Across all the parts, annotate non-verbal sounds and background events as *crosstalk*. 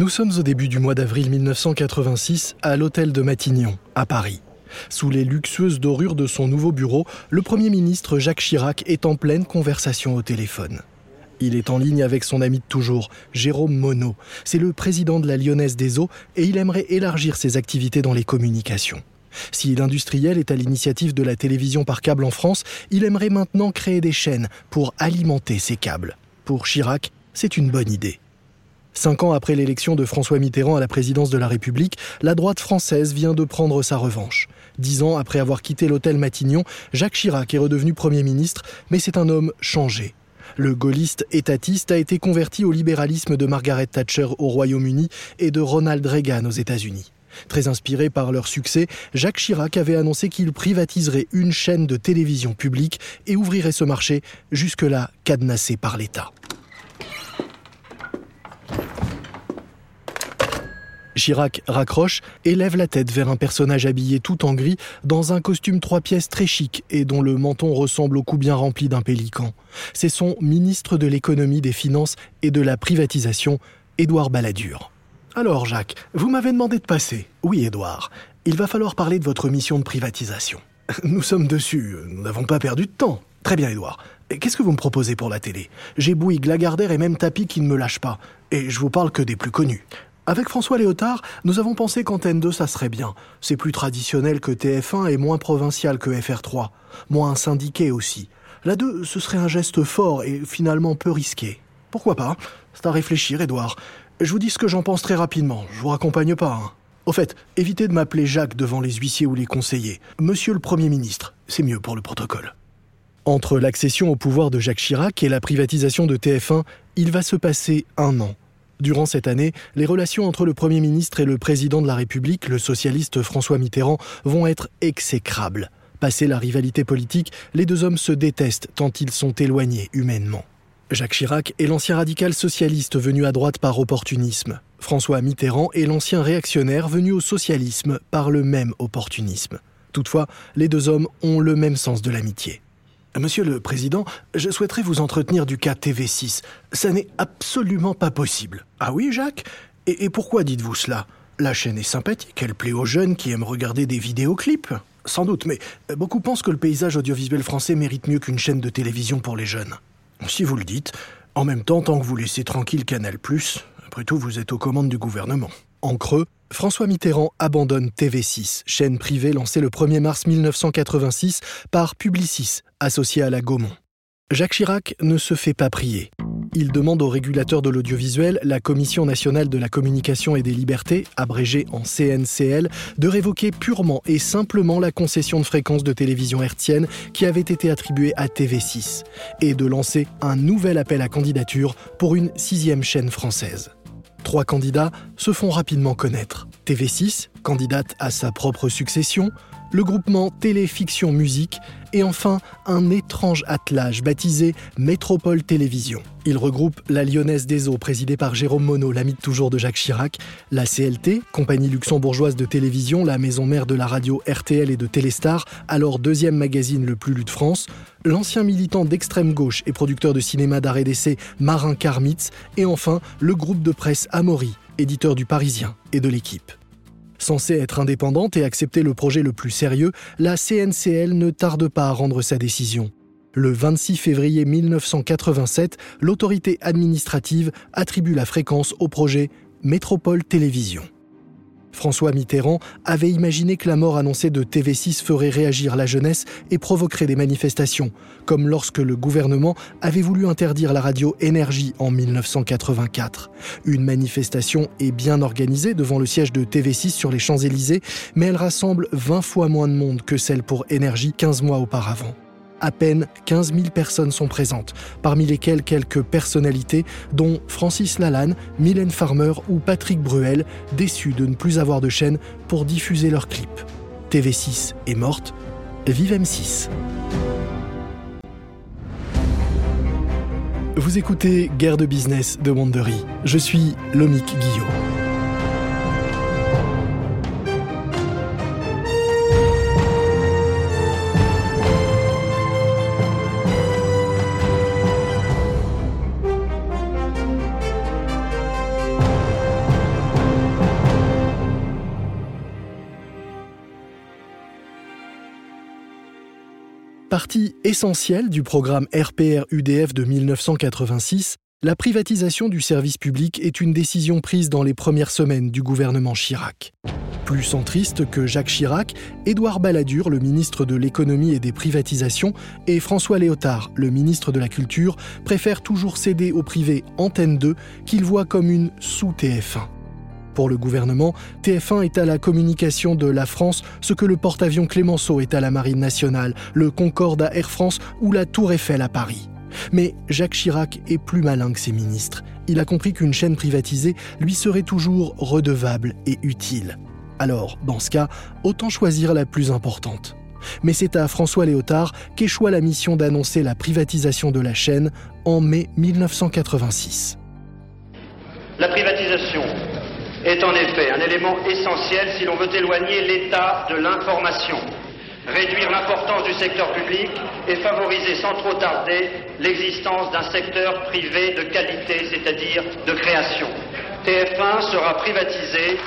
Nous sommes au début du mois d'avril 1986 à l'hôtel de Matignon, à Paris. Sous les luxueuses dorures de son nouveau bureau, le Premier ministre Jacques Chirac est en pleine conversation au téléphone. Il est en ligne avec son ami de toujours, Jérôme Monod. C'est le président de la Lyonnaise des Eaux et il aimerait élargir ses activités dans les communications. Si l'industriel est à l'initiative de la télévision par câble en France, il aimerait maintenant créer des chaînes pour alimenter ces câbles. Pour Chirac, c'est une bonne idée. Cinq ans après l'élection de François Mitterrand à la présidence de la République, la droite française vient de prendre sa revanche. Dix ans après avoir quitté l'hôtel Matignon, Jacques Chirac est redevenu Premier ministre, mais c'est un homme changé. Le gaulliste étatiste a été converti au libéralisme de Margaret Thatcher au Royaume-Uni et de Ronald Reagan aux États-Unis. Très inspiré par leur succès, Jacques Chirac avait annoncé qu'il privatiserait une chaîne de télévision publique et ouvrirait ce marché jusque-là cadenassé par l'État. Chirac raccroche et lève la tête vers un personnage habillé tout en gris dans un costume trois pièces très chic et dont le menton ressemble au cou bien rempli d'un pélican. C'est son ministre de l'économie, des finances et de la privatisation, Édouard Balladur. Alors Jacques, vous m'avez demandé de passer. Oui Édouard, il va falloir parler de votre mission de privatisation. *laughs* Nous sommes dessus, nous n'avons pas perdu de temps. Très bien Édouard. Qu'est-ce que vous me proposez pour la télé? J'ai Bouygues, Lagardère et même Tapi qui ne me lâchent pas. Et je vous parle que des plus connus. Avec François Léotard, nous avons pensé qu'Antenne 2, ça serait bien. C'est plus traditionnel que TF1 et moins provincial que FR3. Moins syndiqué aussi. La 2, ce serait un geste fort et finalement peu risqué. Pourquoi pas? C'est à réfléchir, Edouard. Je vous dis ce que j'en pense très rapidement. Je vous raccompagne pas. Hein. Au fait, évitez de m'appeler Jacques devant les huissiers ou les conseillers. Monsieur le Premier ministre, c'est mieux pour le protocole. Entre l'accession au pouvoir de Jacques Chirac et la privatisation de TF1, il va se passer un an. Durant cette année, les relations entre le Premier ministre et le président de la République, le socialiste François Mitterrand, vont être exécrables. Passé la rivalité politique, les deux hommes se détestent tant ils sont éloignés humainement. Jacques Chirac est l'ancien radical socialiste venu à droite par opportunisme. François Mitterrand est l'ancien réactionnaire venu au socialisme par le même opportunisme. Toutefois, les deux hommes ont le même sens de l'amitié. Monsieur le Président, je souhaiterais vous entretenir du cas TV6. Ça n'est absolument pas possible. Ah oui, Jacques? Et, et pourquoi dites-vous cela? La chaîne est sympathique, elle plaît aux jeunes qui aiment regarder des vidéoclips. Sans doute, mais beaucoup pensent que le paysage audiovisuel français mérite mieux qu'une chaîne de télévision pour les jeunes. Si vous le dites, en même temps, tant que vous laissez tranquille Canal+, après tout, vous êtes aux commandes du gouvernement. En creux, François Mitterrand abandonne TV6, chaîne privée lancée le 1er mars 1986 par Publicis, associé à la Gaumont. Jacques Chirac ne se fait pas prier. Il demande au régulateur de l'audiovisuel, la Commission nationale de la communication et des libertés, abrégée en CNCL, de révoquer purement et simplement la concession de fréquences de télévision hertzienne qui avait été attribuée à TV6, et de lancer un nouvel appel à candidature pour une sixième chaîne française. Trois candidats se font rapidement connaître. TV6, candidate à sa propre succession, le groupement Téléfiction Musique et enfin un étrange attelage baptisé Métropole Télévision. Il regroupe la Lyonnaise des Eaux présidée par Jérôme Monod, l'ami toujours de Jacques Chirac, la CLT, compagnie luxembourgeoise de télévision, la maison mère de la radio RTL et de Téléstar, alors deuxième magazine le plus lu de France, l'ancien militant d'extrême gauche et producteur de cinéma d'arrêt d'essai Marin Karmitz et enfin le groupe de presse Amaury, éditeur du Parisien et de l'équipe. Censée être indépendante et accepter le projet le plus sérieux, la CNCL ne tarde pas à rendre sa décision. Le 26 février 1987, l'autorité administrative attribue la fréquence au projet Métropole Télévision. François Mitterrand avait imaginé que la mort annoncée de TV6 ferait réagir la jeunesse et provoquerait des manifestations, comme lorsque le gouvernement avait voulu interdire la radio Énergie en 1984. Une manifestation est bien organisée devant le siège de TV6 sur les Champs-Élysées, mais elle rassemble 20 fois moins de monde que celle pour Énergie 15 mois auparavant à peine 15 000 personnes sont présentes, parmi lesquelles quelques personnalités, dont Francis Lalanne, Mylène Farmer ou Patrick Bruel, déçus de ne plus avoir de chaîne pour diffuser leurs clips. TV6 est morte, vive M6. Vous écoutez Guerre de business de Wandery. Je suis Lomic Guillot. Partie essentielle du programme RPR-UDF de 1986, la privatisation du service public est une décision prise dans les premières semaines du gouvernement Chirac. Plus centriste que Jacques Chirac, Édouard Balladur, le ministre de l'économie et des privatisations, et François Léotard, le ministre de la Culture, préfèrent toujours céder au privé Antenne 2, qu'ils voient comme une sous-TF1. Pour le gouvernement, TF1 est à la communication de la France ce que le porte-avions Clémenceau est à la Marine nationale, le Concorde à Air France ou la Tour Eiffel à Paris. Mais Jacques Chirac est plus malin que ses ministres. Il a compris qu'une chaîne privatisée lui serait toujours redevable et utile. Alors, dans ce cas, autant choisir la plus importante. Mais c'est à François Léotard qu'échoua la mission d'annoncer la privatisation de la chaîne en mai 1986. La privatisation est en effet un élément essentiel si l'on veut éloigner l'État de l'information réduire l'importance du secteur public et favoriser sans trop tarder l'existence d'un secteur privé de qualité, c'est-à-dire de création. TF1 sera privatisé.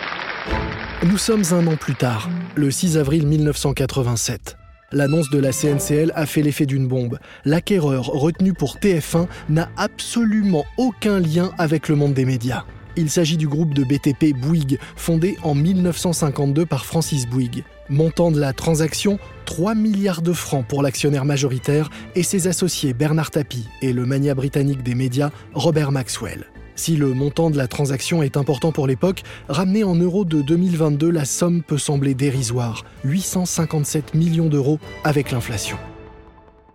Nous sommes un an plus tard, le 6 avril 1987. L'annonce de la CNCL a fait l'effet d'une bombe. L'acquéreur retenu pour TF1 n'a absolument aucun lien avec le monde des médias. Il s'agit du groupe de BTP Bouygues, fondé en 1952 par Francis Bouygues. Montant de la transaction 3 milliards de francs pour l'actionnaire majoritaire et ses associés Bernard Tapie et le mania britannique des médias Robert Maxwell. Si le montant de la transaction est important pour l'époque, ramené en euros de 2022, la somme peut sembler dérisoire 857 millions d'euros avec l'inflation.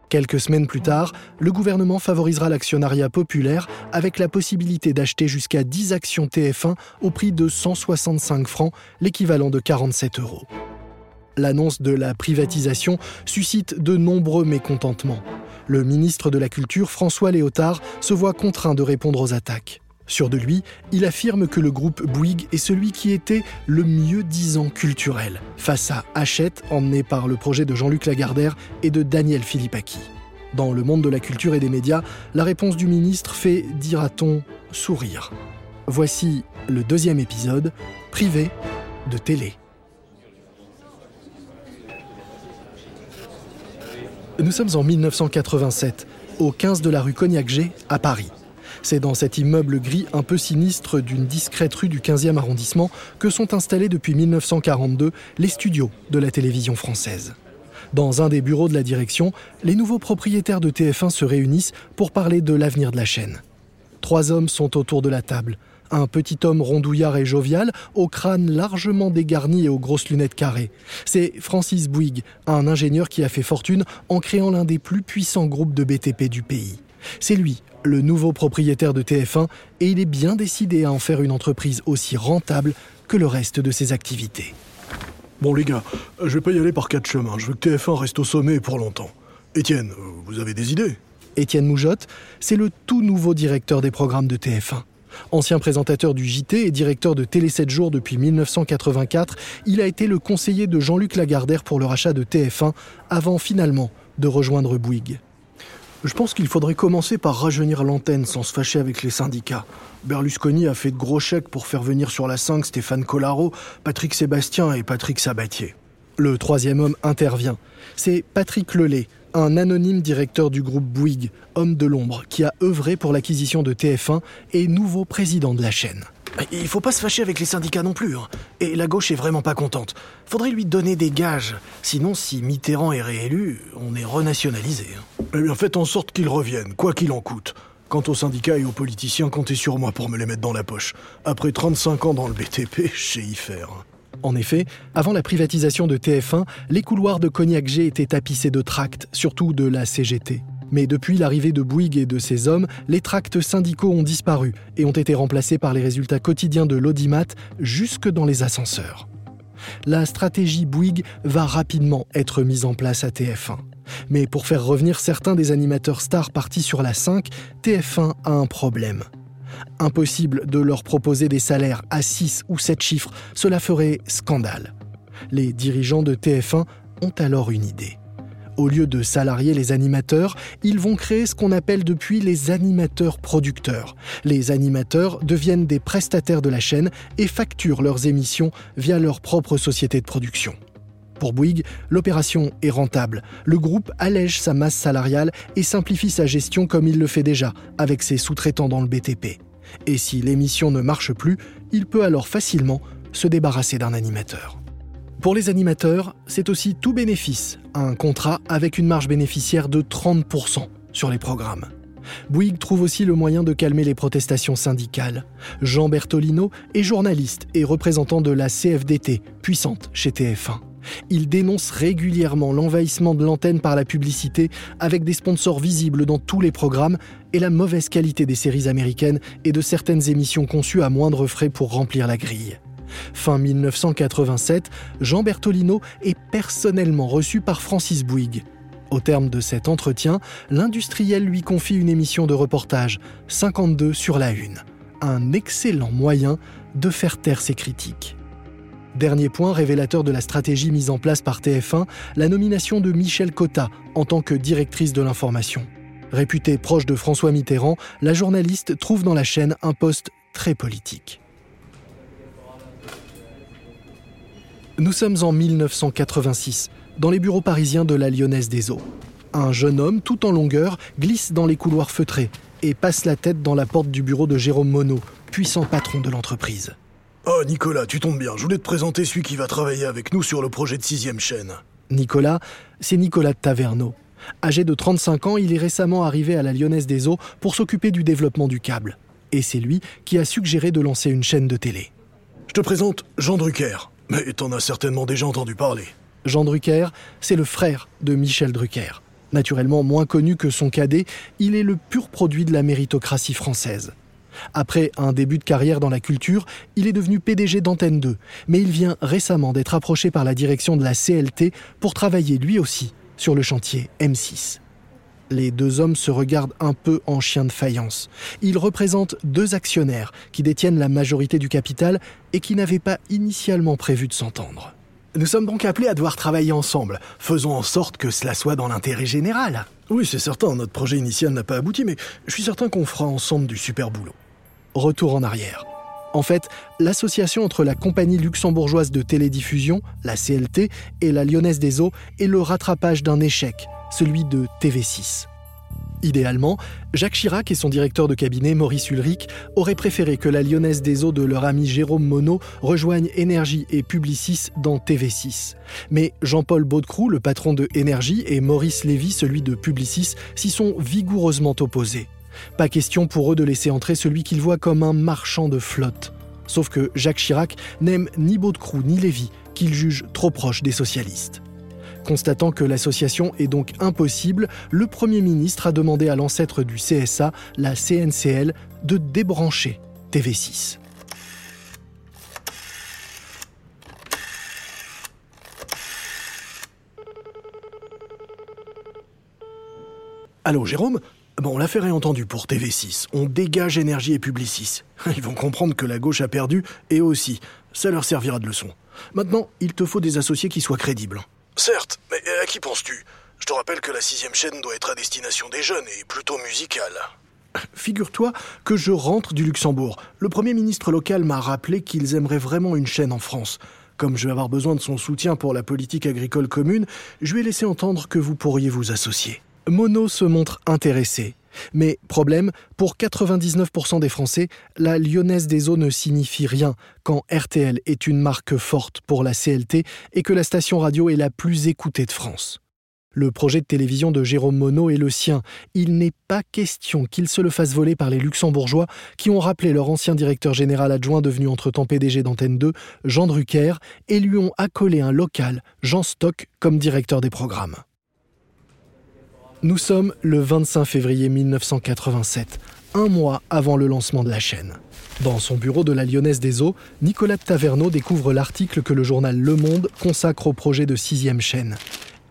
Quelques semaines plus tard, le gouvernement favorisera l'actionnariat populaire avec la possibilité d'acheter jusqu'à 10 actions TF1 au prix de 165 francs, l'équivalent de 47 euros. L'annonce de la privatisation suscite de nombreux mécontentements. Le ministre de la Culture, François Léotard, se voit contraint de répondre aux attaques. Sûr de lui, il affirme que le groupe Bouygues est celui qui était le mieux disant culturel, face à Hachette, emmené par le projet de Jean-Luc Lagardère et de Daniel Philippaki. Dans le monde de la culture et des médias, la réponse du ministre fait, dira-t-on, sourire. Voici le deuxième épisode, privé de télé. Nous sommes en 1987, au 15 de la rue Cognac-G, à Paris. C'est dans cet immeuble gris un peu sinistre d'une discrète rue du 15e arrondissement que sont installés depuis 1942 les studios de la télévision française. Dans un des bureaux de la direction, les nouveaux propriétaires de TF1 se réunissent pour parler de l'avenir de la chaîne. Trois hommes sont autour de la table. Un petit homme rondouillard et jovial, au crâne largement dégarni et aux grosses lunettes carrées. C'est Francis Bouygues, un ingénieur qui a fait fortune en créant l'un des plus puissants groupes de BTP du pays. C'est lui, le nouveau propriétaire de TF1, et il est bien décidé à en faire une entreprise aussi rentable que le reste de ses activités. Bon les gars, je vais pas y aller par quatre chemins, je veux que TF1 reste au sommet pour longtemps. Étienne, vous avez des idées? Étienne Moujotte, c'est le tout nouveau directeur des programmes de TF1. Ancien présentateur du JT et directeur de Télé 7 jours depuis 1984, il a été le conseiller de Jean-Luc Lagardère pour le rachat de TF1 avant finalement de rejoindre Bouygues. Je pense qu'il faudrait commencer par rajeunir l'antenne sans se fâcher avec les syndicats. Berlusconi a fait de gros chèques pour faire venir sur la 5 Stéphane Collaro, Patrick Sébastien et Patrick Sabatier. Le troisième homme intervient. C'est Patrick Lelay, un anonyme directeur du groupe Bouygues, homme de l'ombre, qui a œuvré pour l'acquisition de TF1 et nouveau président de la chaîne. Il faut pas se fâcher avec les syndicats non plus. Hein. Et la gauche est vraiment pas contente. Faudrait lui donner des gages. Sinon, si Mitterrand est réélu, on est renationalisé. Hein. Eh bien, faites en sorte qu'il revienne, quoi qu'il en coûte. Quant aux syndicats et aux politiciens, comptez sur moi pour me les mettre dans la poche. Après 35 ans dans le BTP, je sais y faire. Hein. En effet, avant la privatisation de TF1, les couloirs de Cognac-G étaient tapissés de tracts, surtout de la CGT. Mais depuis l'arrivée de Bouygues et de ses hommes, les tracts syndicaux ont disparu et ont été remplacés par les résultats quotidiens de l'audimat jusque dans les ascenseurs. La stratégie Bouygues va rapidement être mise en place à TF1. Mais pour faire revenir certains des animateurs stars partis sur la 5, TF1 a un problème. Impossible de leur proposer des salaires à 6 ou 7 chiffres, cela ferait scandale. Les dirigeants de TF1 ont alors une idée. Au lieu de salarier les animateurs, ils vont créer ce qu'on appelle depuis les animateurs producteurs. Les animateurs deviennent des prestataires de la chaîne et facturent leurs émissions via leur propre société de production. Pour Bouygues, l'opération est rentable. Le groupe allège sa masse salariale et simplifie sa gestion comme il le fait déjà, avec ses sous-traitants dans le BTP. Et si l'émission ne marche plus, il peut alors facilement se débarrasser d'un animateur. Pour les animateurs, c'est aussi tout bénéfice, un contrat avec une marge bénéficiaire de 30% sur les programmes. Bouygues trouve aussi le moyen de calmer les protestations syndicales. Jean Bertolino est journaliste et représentant de la CFDT, puissante chez TF1. Il dénonce régulièrement l'envahissement de l'antenne par la publicité avec des sponsors visibles dans tous les programmes et la mauvaise qualité des séries américaines et de certaines émissions conçues à moindre frais pour remplir la grille. Fin 1987, Jean Bertolino est personnellement reçu par Francis Bouygues. Au terme de cet entretien, l'industriel lui confie une émission de reportage, 52 sur la une. Un excellent moyen de faire taire ses critiques. Dernier point révélateur de la stratégie mise en place par TF1, la nomination de Michel Cotta en tant que directrice de l'information. Réputée proche de François Mitterrand, la journaliste trouve dans la chaîne un poste très politique. Nous sommes en 1986, dans les bureaux parisiens de la Lyonnaise des Eaux. Un jeune homme, tout en longueur, glisse dans les couloirs feutrés et passe la tête dans la porte du bureau de Jérôme Monod, puissant patron de l'entreprise. Oh Nicolas, tu tombes bien, je voulais te présenter celui qui va travailler avec nous sur le projet de sixième chaîne. Nicolas, c'est Nicolas de Taverneau. Âgé de 35 ans, il est récemment arrivé à la Lyonnaise des Eaux pour s'occuper du développement du câble. Et c'est lui qui a suggéré de lancer une chaîne de télé. Je te présente Jean Drucker. Mais t'en as certainement déjà entendu parler. Jean Drucker, c'est le frère de Michel Drucker. Naturellement moins connu que son cadet, il est le pur produit de la méritocratie française. Après un début de carrière dans la culture, il est devenu PDG d'Antenne 2, mais il vient récemment d'être approché par la direction de la CLT pour travailler lui aussi sur le chantier M6. Les deux hommes se regardent un peu en chien de faïence. Ils représentent deux actionnaires qui détiennent la majorité du capital et qui n'avaient pas initialement prévu de s'entendre. Nous sommes donc appelés à devoir travailler ensemble. Faisons en sorte que cela soit dans l'intérêt général. Oui, c'est certain, notre projet initial n'a pas abouti, mais je suis certain qu'on fera ensemble du super boulot. Retour en arrière. En fait, l'association entre la compagnie luxembourgeoise de télédiffusion, la CLT, et la Lyonnaise des Eaux est le rattrapage d'un échec, celui de TV6. Idéalement, Jacques Chirac et son directeur de cabinet Maurice Ulrich auraient préféré que la Lyonnaise des Eaux de leur ami Jérôme Monod rejoigne Énergie et Publicis dans TV6. Mais Jean-Paul Baudecroux, le patron de Énergie, et Maurice Lévy, celui de Publicis, s'y sont vigoureusement opposés. Pas question pour eux de laisser entrer celui qu'ils voient comme un marchand de flotte. Sauf que Jacques Chirac n'aime ni Baudecroux ni Lévy, qu'il juge trop proche des socialistes. Constatant que l'association est donc impossible, le Premier ministre a demandé à l'ancêtre du CSA, la CNCL, de débrancher TV6. Allô Jérôme? Bon, l'affaire est entendue pour TV6. On dégage énergie et Publicis. *laughs* Ils vont comprendre que la gauche a perdu, et eux aussi. Ça leur servira de leçon. Maintenant, il te faut des associés qui soient crédibles. Certes, mais à qui penses-tu? Je te rappelle que la sixième chaîne doit être à destination des jeunes et plutôt musicale. Figure-toi que je rentre du Luxembourg. Le Premier ministre local m'a rappelé qu'ils aimeraient vraiment une chaîne en France. Comme je vais avoir besoin de son soutien pour la politique agricole commune, je lui ai laissé entendre que vous pourriez vous associer. Mono se montre intéressé. Mais problème, pour 99% des Français, la lyonnaise des eaux ne signifie rien quand RTL est une marque forte pour la CLT et que la station radio est la plus écoutée de France. Le projet de télévision de Jérôme Monod est le sien. Il n'est pas question qu'il se le fasse voler par les luxembourgeois qui ont rappelé leur ancien directeur général adjoint devenu entre-temps PDG d'Antenne 2, Jean Drucker, et lui ont accolé un local, Jean Stock, comme directeur des programmes. Nous sommes le 25 février 1987, un mois avant le lancement de la chaîne. Dans son bureau de la Lyonnaise des Eaux, Nicolas Taverneau découvre l'article que le journal Le Monde consacre au projet de sixième chaîne.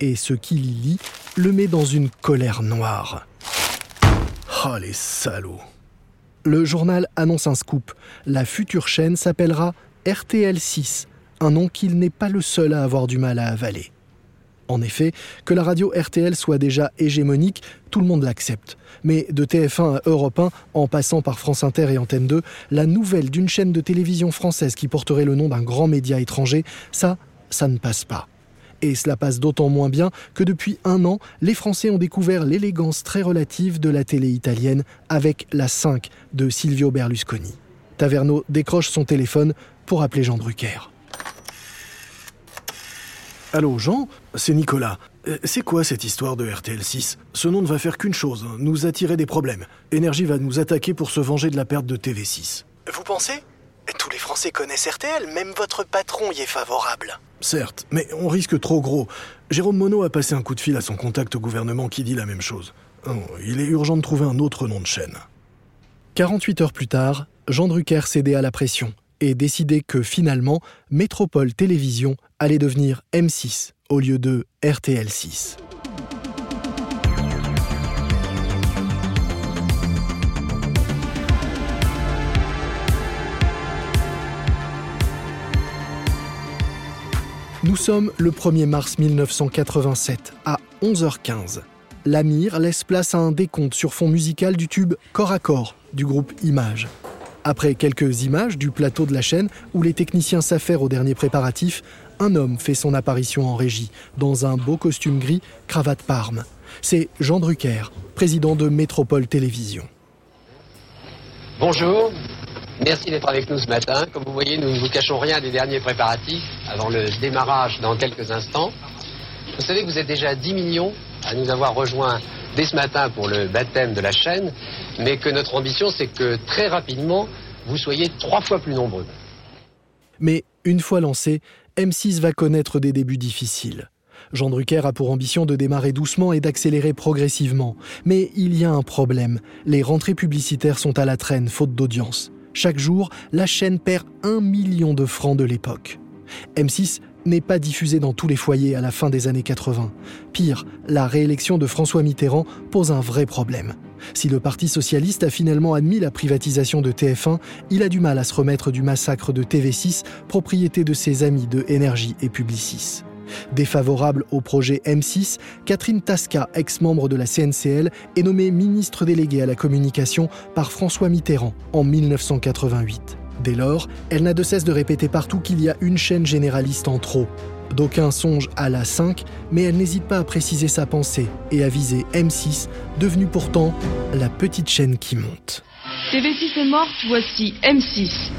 Et ce qu'il y lit le met dans une colère noire. Oh, les salauds Le journal annonce un scoop. La future chaîne s'appellera RTL6, un nom qu'il n'est pas le seul à avoir du mal à avaler. En effet, que la radio RTL soit déjà hégémonique, tout le monde l'accepte. Mais de TF1 à Europe 1, en passant par France Inter et Antenne 2, la nouvelle d'une chaîne de télévision française qui porterait le nom d'un grand média étranger, ça, ça ne passe pas. Et cela passe d'autant moins bien que depuis un an, les Français ont découvert l'élégance très relative de la télé italienne avec la 5 de Silvio Berlusconi. Taverneau décroche son téléphone pour appeler Jean Drucker. Allô Jean, c'est Nicolas. Euh, c'est quoi cette histoire de RTL6 Ce nom ne va faire qu'une chose, hein, nous attirer des problèmes. Énergie va nous attaquer pour se venger de la perte de TV6. Vous pensez? Tous les Français connaissent RTL, même votre patron y est favorable. Certes, mais on risque trop gros. Jérôme Monod a passé un coup de fil à son contact au gouvernement qui dit la même chose. Oh, il est urgent de trouver un autre nom de chaîne. 48 heures plus tard, Jean Drucker cédait à la pression et décidait que finalement, Métropole Télévision allait devenir M6 au lieu de RTL6. Nous sommes le 1er mars 1987 à 11h15. L'Amir laisse place à un décompte sur fond musical du tube Corps à corps du groupe Image. Après quelques images du plateau de la chaîne où les techniciens s'affairent aux derniers préparatifs, un homme fait son apparition en régie, dans un beau costume gris, cravate parme. C'est Jean Drucker, président de Métropole Télévision. Bonjour, merci d'être avec nous ce matin. Comme vous voyez, nous ne vous cachons rien des derniers préparatifs avant le démarrage dans quelques instants. Vous savez que vous êtes déjà 10 millions à nous avoir rejoints dès ce matin pour le baptême de la chaîne, mais que notre ambition, c'est que très rapidement, vous soyez trois fois plus nombreux. Mais une fois lancé, M6 va connaître des débuts difficiles. Jean Drucker a pour ambition de démarrer doucement et d'accélérer progressivement. Mais il y a un problème. Les rentrées publicitaires sont à la traîne, faute d'audience. Chaque jour, la chaîne perd un million de francs de l'époque. M6 n'est pas diffusé dans tous les foyers à la fin des années 80. Pire, la réélection de François Mitterrand pose un vrai problème. Si le Parti socialiste a finalement admis la privatisation de TF1, il a du mal à se remettre du massacre de TV6, propriété de ses amis de Énergie et Publicis. Défavorable au projet M6, Catherine Tasca, ex-membre de la CNCL, est nommée ministre déléguée à la communication par François Mitterrand en 1988. Dès lors, elle n'a de cesse de répéter partout qu'il y a une chaîne généraliste en trop. D'aucuns songent à la 5, mais elle n'hésite pas à préciser sa pensée et à viser M6, devenue pourtant la petite chaîne qui monte. TV6 est morte, voici M6.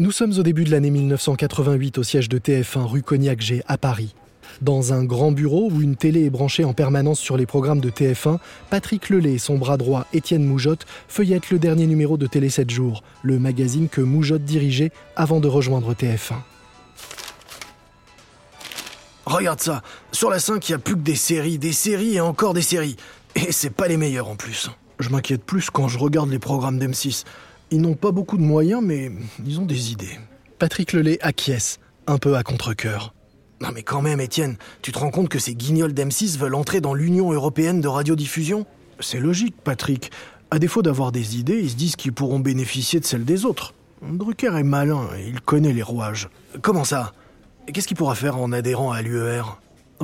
Nous sommes au début de l'année 1988 au siège de TF1 rue Cognac-G à Paris. Dans un grand bureau où une télé est branchée en permanence sur les programmes de TF1, Patrick Lelay et son bras droit Étienne Moujotte feuillettent le dernier numéro de Télé 7 jours, le magazine que Moujotte dirigeait avant de rejoindre TF1. Regarde ça, sur la 5, il n'y a plus que des séries, des séries et encore des séries. Et c'est pas les meilleurs en plus. Je m'inquiète plus quand je regarde les programmes d'M6. Ils n'ont pas beaucoup de moyens, mais ils ont des idées. Patrick Lelay acquiesce, un peu à contre-coeur. Non mais quand même, Étienne, tu te rends compte que ces guignols d'M6 veulent entrer dans l'Union européenne de radiodiffusion? C'est logique, Patrick. À défaut d'avoir des idées, ils se disent qu'ils pourront bénéficier de celles des autres. Drucker est malin, il connaît les rouages. Comment ça? Qu'est-ce qu'il pourra faire en adhérant à l'UER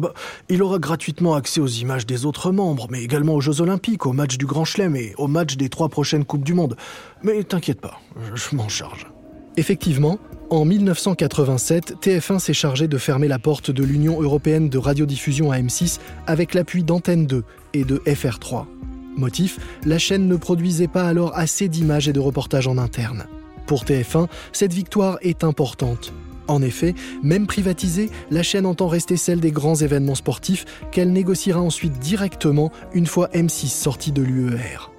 bah, il aura gratuitement accès aux images des autres membres, mais également aux Jeux Olympiques, aux matchs du Grand Chelem et aux matchs des trois prochaines Coupes du Monde. Mais t'inquiète pas, je m'en charge. Effectivement, en 1987, TF1 s'est chargé de fermer la porte de l'Union européenne de radiodiffusion à M6 avec l'appui d'Antenne 2 et de FR3. Motif, la chaîne ne produisait pas alors assez d'images et de reportages en interne. Pour TF1, cette victoire est importante. En effet, même privatisée, la chaîne entend rester celle des grands événements sportifs qu'elle négociera ensuite directement une fois M6 sorti de l'UER.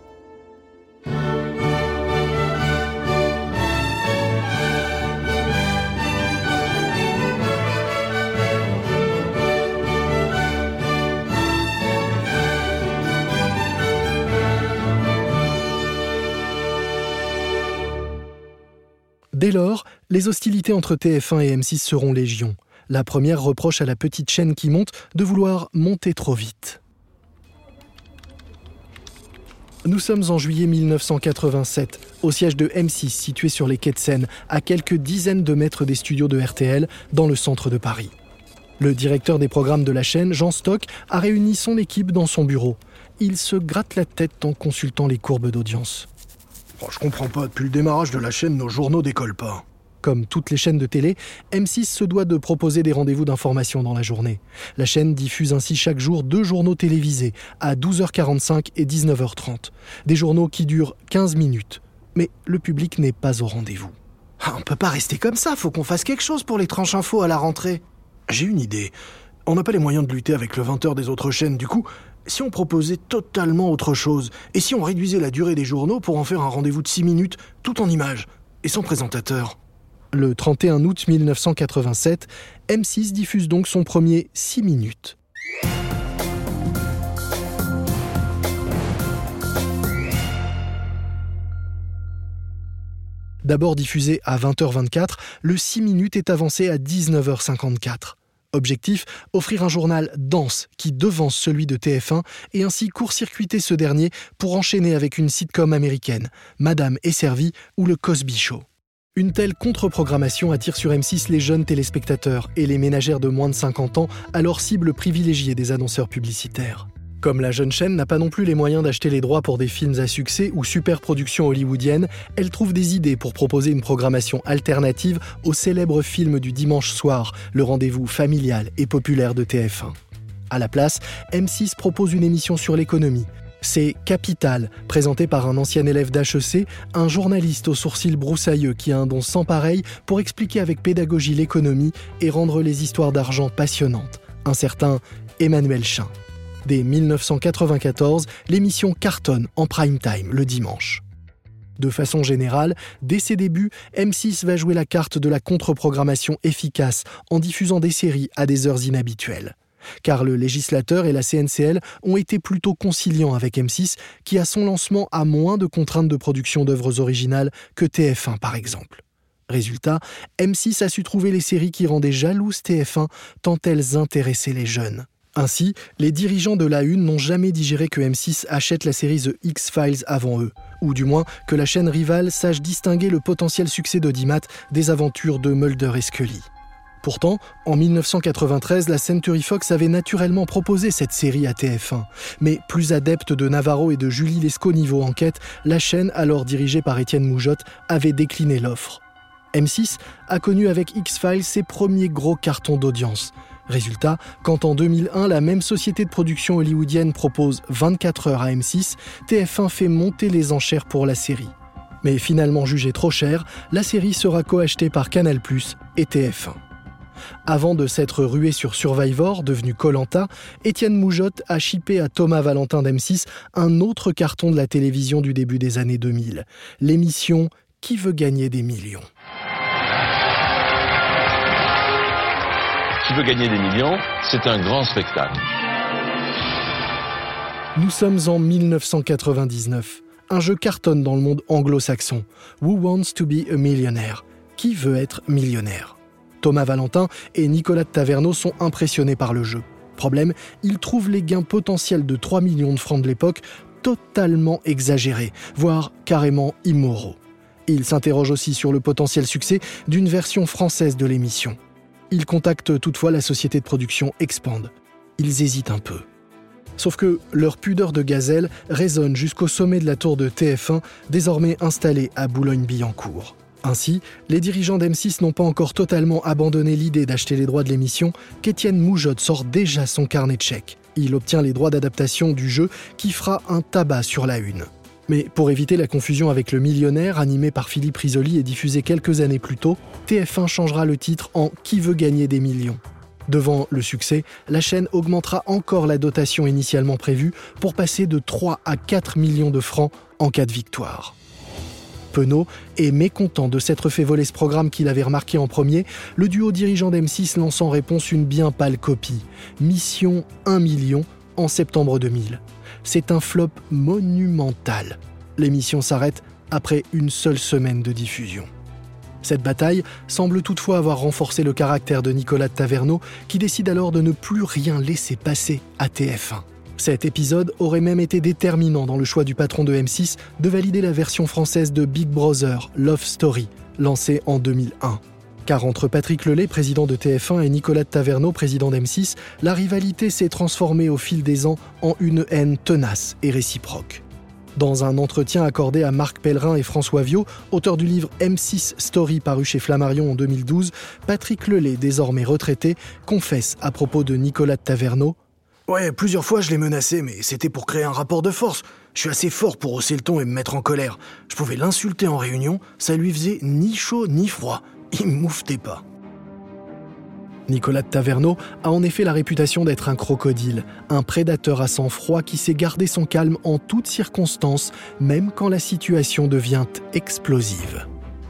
Dès lors, les hostilités entre TF1 et M6 seront légion. La première reproche à la petite chaîne qui monte de vouloir monter trop vite. Nous sommes en juillet 1987, au siège de M6 situé sur les quais de Seine, à quelques dizaines de mètres des studios de RTL, dans le centre de Paris. Le directeur des programmes de la chaîne, Jean Stock, a réuni son équipe dans son bureau. il se gratte la tête en consultant les courbes d'audience. Oh, je comprends pas, depuis le démarrage de la chaîne, nos journaux décollent pas. Comme toutes les chaînes de télé, M6 se doit de proposer des rendez-vous d'information dans la journée. La chaîne diffuse ainsi chaque jour deux journaux télévisés à 12h45 et 19h30. Des journaux qui durent 15 minutes. Mais le public n'est pas au rendez-vous. Ah, on peut pas rester comme ça, faut qu'on fasse quelque chose pour les tranches infos à la rentrée. J'ai une idée. On n'a pas les moyens de lutter avec le 20h des autres chaînes, du coup, si on proposait totalement autre chose, et si on réduisait la durée des journaux pour en faire un rendez-vous de 6 minutes, tout en images, et sans présentateur? Le 31 août 1987, M6 diffuse donc son premier 6 minutes. D'abord diffusé à 20h24, le 6 minutes est avancé à 19h54. Objectif, offrir un journal dense qui devance celui de TF1 et ainsi court-circuiter ce dernier pour enchaîner avec une sitcom américaine, Madame est servie ou le Cosby Show. Une telle contre-programmation attire sur M6 les jeunes téléspectateurs et les ménagères de moins de 50 ans, alors cible privilégiée des annonceurs publicitaires. Comme la jeune chaîne n'a pas non plus les moyens d'acheter les droits pour des films à succès ou super productions hollywoodiennes, elle trouve des idées pour proposer une programmation alternative au célèbre film du dimanche soir, le rendez-vous familial et populaire de TF1. À la place, M6 propose une émission sur l'économie, c'est Capital, présenté par un ancien élève d'HEC, un journaliste aux sourcils broussailleux qui a un don sans pareil pour expliquer avec pédagogie l'économie et rendre les histoires d'argent passionnantes. Un certain Emmanuel Chin. Dès 1994, l'émission cartonne en prime time le dimanche. De façon générale, dès ses débuts, M6 va jouer la carte de la contre-programmation efficace en diffusant des séries à des heures inhabituelles car le législateur et la CNCL ont été plutôt conciliants avec M6, qui à son lancement a moins de contraintes de production d'œuvres originales que TF1 par exemple. Résultat, M6 a su trouver les séries qui rendaient jalouse TF1 tant elles intéressaient les jeunes. Ainsi, les dirigeants de la Une n'ont jamais digéré que M6 achète la série The X-Files avant eux, ou du moins que la chaîne rivale sache distinguer le potentiel succès d'Audimat des aventures de Mulder et Scully. Pourtant, en 1993, la Century Fox avait naturellement proposé cette série à TF1. Mais plus adepte de Navarro et de Julie Lescaut niveau enquête, la chaîne, alors dirigée par Étienne Moujotte, avait décliné l'offre. M6 a connu avec X-Files ses premiers gros cartons d'audience. Résultat, quand en 2001 la même société de production hollywoodienne propose 24 heures à M6, TF1 fait monter les enchères pour la série. Mais finalement jugée trop chère, la série sera coachetée par Canal+, et TF1. Avant de s'être rué sur Survivor, devenu Colanta, Étienne Moujotte a chippé à Thomas Valentin d'M6 un autre carton de la télévision du début des années 2000, l'émission Qui veut gagner des millions? Qui veut gagner des millions, c'est un grand spectacle. Nous sommes en 1999. Un jeu cartonne dans le monde anglo-saxon. Who wants to be a millionaire? Qui veut être millionnaire? Thomas Valentin et Nicolas de Taverneau sont impressionnés par le jeu. Problème, ils trouvent les gains potentiels de 3 millions de francs de l'époque totalement exagérés, voire carrément immoraux. Ils s'interrogent aussi sur le potentiel succès d'une version française de l'émission. Ils contactent toutefois la société de production Expand. Ils hésitent un peu. Sauf que leur pudeur de gazelle résonne jusqu'au sommet de la tour de TF1, désormais installée à Boulogne-Billancourt. Ainsi, les dirigeants d'M6 n'ont pas encore totalement abandonné l'idée d'acheter les droits de l'émission qu'Étienne Moujotte sort déjà son carnet de chèques. Il obtient les droits d'adaptation du jeu qui fera un tabac sur la une. Mais pour éviter la confusion avec Le Millionnaire, animé par Philippe Risoli et diffusé quelques années plus tôt, TF1 changera le titre en Qui veut gagner des millions? Devant le succès, la chaîne augmentera encore la dotation initialement prévue pour passer de 3 à 4 millions de francs en cas de victoire. Penaud est mécontent de s'être fait voler ce programme qu'il avait remarqué en premier, le duo dirigeant d'M6 lance en réponse une bien pâle copie. Mission 1 million en septembre 2000. C'est un flop monumental. L'émission s'arrête après une seule semaine de diffusion. Cette bataille semble toutefois avoir renforcé le caractère de Nicolas Taverneau, qui décide alors de ne plus rien laisser passer à TF1. Cet épisode aurait même été déterminant dans le choix du patron de M6 de valider la version française de Big Brother, Love Story, lancée en 2001. Car entre Patrick Lelay, président de TF1, et Nicolas Taverneau, président d'M6, la rivalité s'est transformée au fil des ans en une haine tenace et réciproque. Dans un entretien accordé à Marc Pellerin et François Viau, auteur du livre M6 Story paru chez Flammarion en 2012, Patrick Lelay, désormais retraité, confesse à propos de Nicolas Taverneau Ouais, plusieurs fois je l'ai menacé, mais c'était pour créer un rapport de force. Je suis assez fort pour hausser le ton et me mettre en colère. Je pouvais l'insulter en réunion, ça lui faisait ni chaud ni froid. Il mouftait pas. Nicolas de Taverneau a en effet la réputation d'être un crocodile, un prédateur à sang froid qui sait garder son calme en toutes circonstances, même quand la situation devient explosive.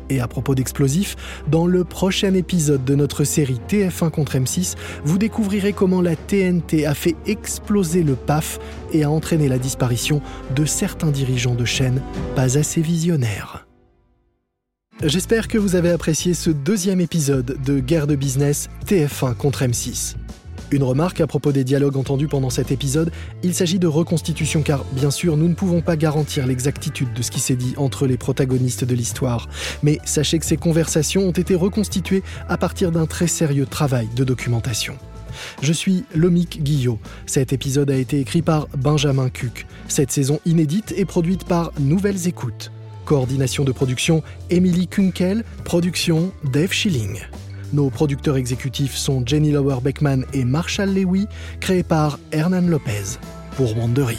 Et à propos d'explosifs, dans le prochain épisode de notre série TF1 contre M6, vous découvrirez comment la TNT a fait exploser le PAF et a entraîné la disparition de certains dirigeants de chaînes pas assez visionnaires. J'espère que vous avez apprécié ce deuxième épisode de Guerre de business TF1 contre M6. Une remarque à propos des dialogues entendus pendant cet épisode, il s'agit de reconstitution car bien sûr nous ne pouvons pas garantir l'exactitude de ce qui s'est dit entre les protagonistes de l'histoire, mais sachez que ces conversations ont été reconstituées à partir d'un très sérieux travail de documentation. Je suis Lomic Guillot. Cet épisode a été écrit par Benjamin Cuc. Cette saison inédite est produite par Nouvelles Écoutes. Coordination de production Emily Kunkel, production Dave Schilling. Nos producteurs exécutifs sont Jenny Lower Beckman et Marshall Lewy, créés par Hernan Lopez pour Wandery.